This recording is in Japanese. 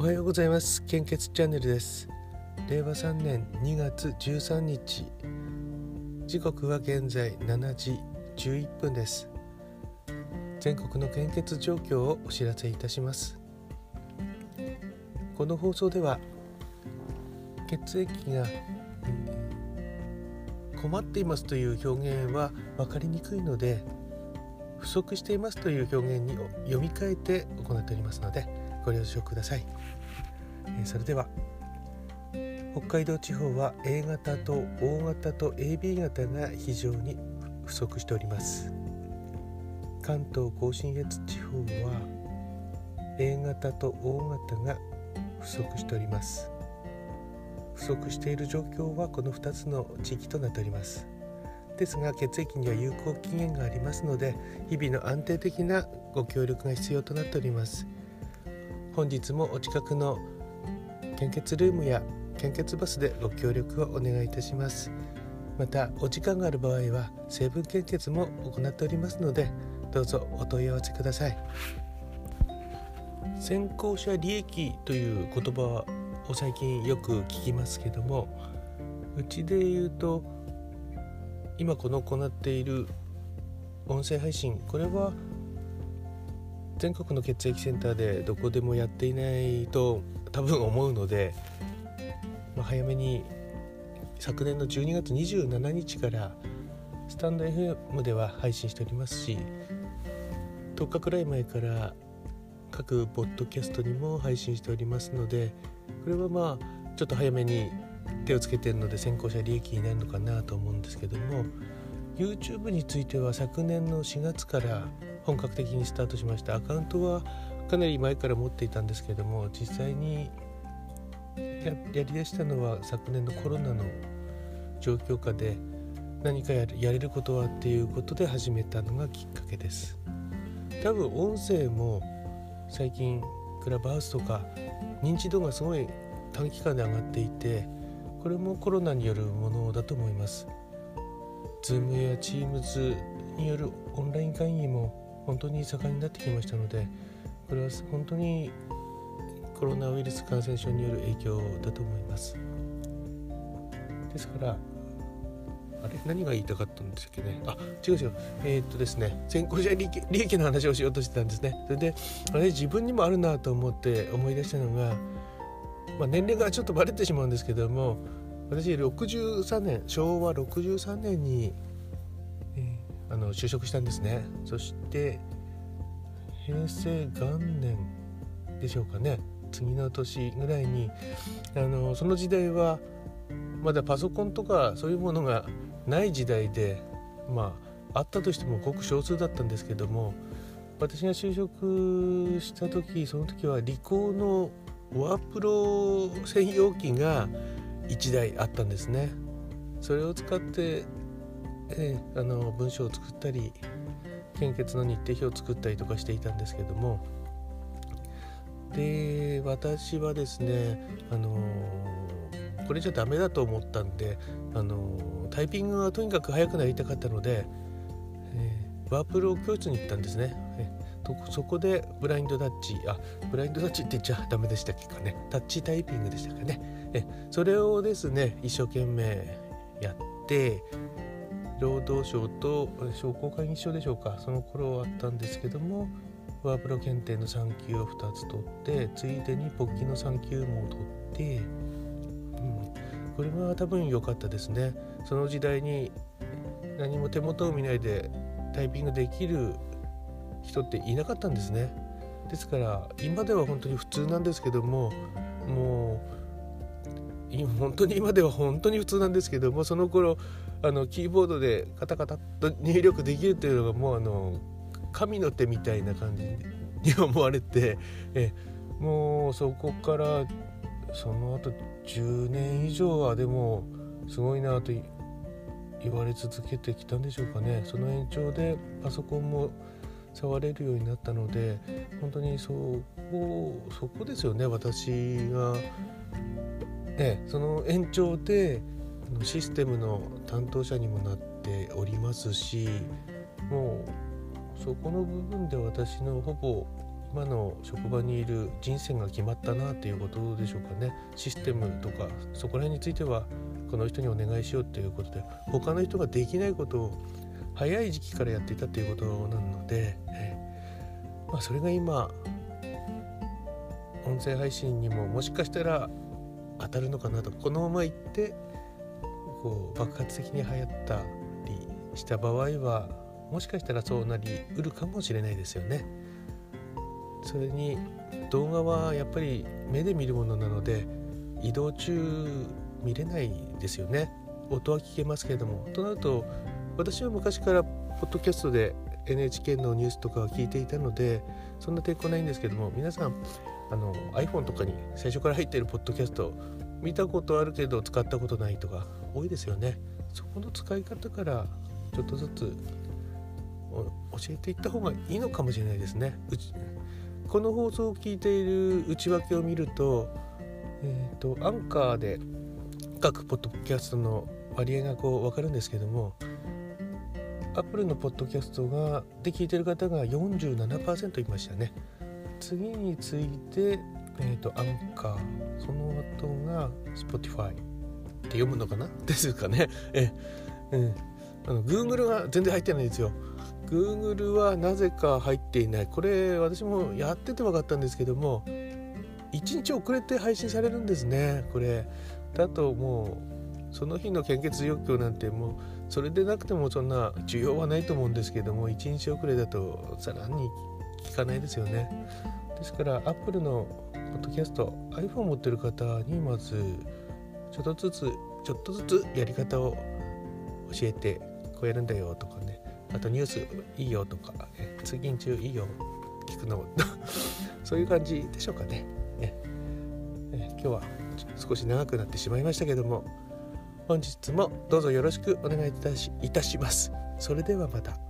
おはようございます。献血チャンネルです。令和3年2月13日。時刻は現在7時11分です。全国の献血状況をお知らせいたします。この放送では血液が、困っていますという表現は分かりにくいので不足していますという表現に読み替えて行っておりますのでご了承ください、えそれでは北海道地方は A 型と O 型と AB 型が非常に不足しております。関東甲信越地方は A 型と O 型が不足しております。不足している状況はこの2つの地域となっております。ですが血液には有効期限がありますので日々の安定的なご協力が必要となっております。本日もお近くの献血ルームや献血バスでご協力をお願いいたします。またお時間がある場合は成分献血も行っておりますのでどうぞお問い合わせください。先行者利益という言葉を最近よく聞きますけどもうちで言うと今この行っている音声配信これは全国の血液センターでどこでもやっていないと多分思うので、まあ、早めに昨年の12月27日からスタンド FM では配信しておりますし10日くらい前から各ポッドキャストにも配信しておりますのでこれはまあちょっと早めに手をつけてるので先行者利益になるのかなと思うんですけども YouTube については昨年の4月から本格的にスタートしました。アカウントはかなり前から持っていたんですけれども実際にやりだしたのは昨年のコロナの状況下で何かやれることはっていうことで始めたのがきっかけです。多分音声も最近クラブハウスとか認知度がすごい短期間で上がっていてこれもコロナによるものだと思います。Zoom や Teams によるオンライン会議も本当に盛んになってきましたのでこれは本当にコロナウイルス感染症による影響だと思います。ですからあれ？何が言いたかったんですっけね？あ違う違う。えー、っとですね先行者利益利益の話をしようとしてたんですね。それであれ？自分にもあるなと思って思い出したのが、まあ、年齢がちょっとバレてしまうんですけども私63年昭和63年にあの就職したんですね。そして平成元年でしょうかね。次の年ぐらいにあのその時代はまだパソコンとかそういうものがない時代でまああったとしてもごく少数だったんですけども私が就職した時その時はリコーのワープロ専用機が1台あったんですね。それを使ってえー、あの文章を作ったり献血の日程表を作ったりとかしていたんですけども。で私はですねあの、これじゃダメだと思ったんで、あの、タイピングがとにかく速くなりたかったので、えー、ワープロ教室に行ったんですね。えー、そこでブラインドタッチあブラインドタッチって言っちゃダメでしたっけかね。タッチタイピングでしたかね。えそれをですね一生懸命やって労働省と商工会議所でしょうかその頃あったんですけどもワープロ検定の3級を2つ取ってついでにポッキの3級も取って、うん、これは多分良かったですね。その時代に何も手元を見ないでタイピングできる人っていなかったんですね。ですから今では本当に普通なんですけどももう本当に今では本当に普通なんですけどもその頃あのキーボードでカタカタと入力できるというのがもうあの神の手みたいな感じに思われてえもうそこからその後10年以上はでもすごいなと言われ続けてきたんでしょうかね。その延長でパソコンも触れるようになったので本当にそこそこですよね私が。ええ、その延長でシステムの担当者にもなっておりますしもうそこの部分で私のほぼ今の職場にいる人生が決まったなっていうことでしょうかね。システムとかそこら辺についてはこの人にお願いしようっていうことで他の人ができないことを早い時期からやっていたっていうことなので、まあ、それが今音声配信にももしかしたら当たるのかなとこのままいってこう爆発的に流行ったりした場合はもしかしたらそうなりうるかもしれないですよね。それに動画はやっぱり目で見るものなので移動中見れないですよね音は聞けますけれどもとなると私は昔からポッドキャストで NHK のニュースとかを聞いていたのでそんな抵抗ないんですけども皆さんあの iPhone とかに最初から入っているポッドキャスト見たことあるけど使ったことないとか多いですよね。そこの使い方からちょっとずつ教えていった方がいいのかもしれないですね。この放送を聞いている内訳を見ると,、えーと、アンカーで各ポッドキャストの割合がこう分かるんですけどもアップルのポッドキャストがで聞いてる方が47%いましたね。次について、えーと、アンカーその後が Spotify って読むのかな？ですかね。え、うん、あの Google が全然入ってないですよ。Google はなぜか入っていない。これ私もやってて分かったんですけども1日遅れて配信されるんですね。これ。だともうその日の献血欲求なんてもうそれでなくてもそんな需要はないと思うんですけども1日遅れだとさらに効かないですよね。ですから Apple のポッドキャスト iPhone 持ってる方にまずちょっとずつちょっとずつやり方を教えてこうやるんだよとかね。あとニュースいいよとか、ね、通勤中いいよ聞くの そういう感じでしょうかね。ね。ね今日は少し長くなってしまいましたけども本日もどうぞよろしくお願いいたしいたします。それではまた。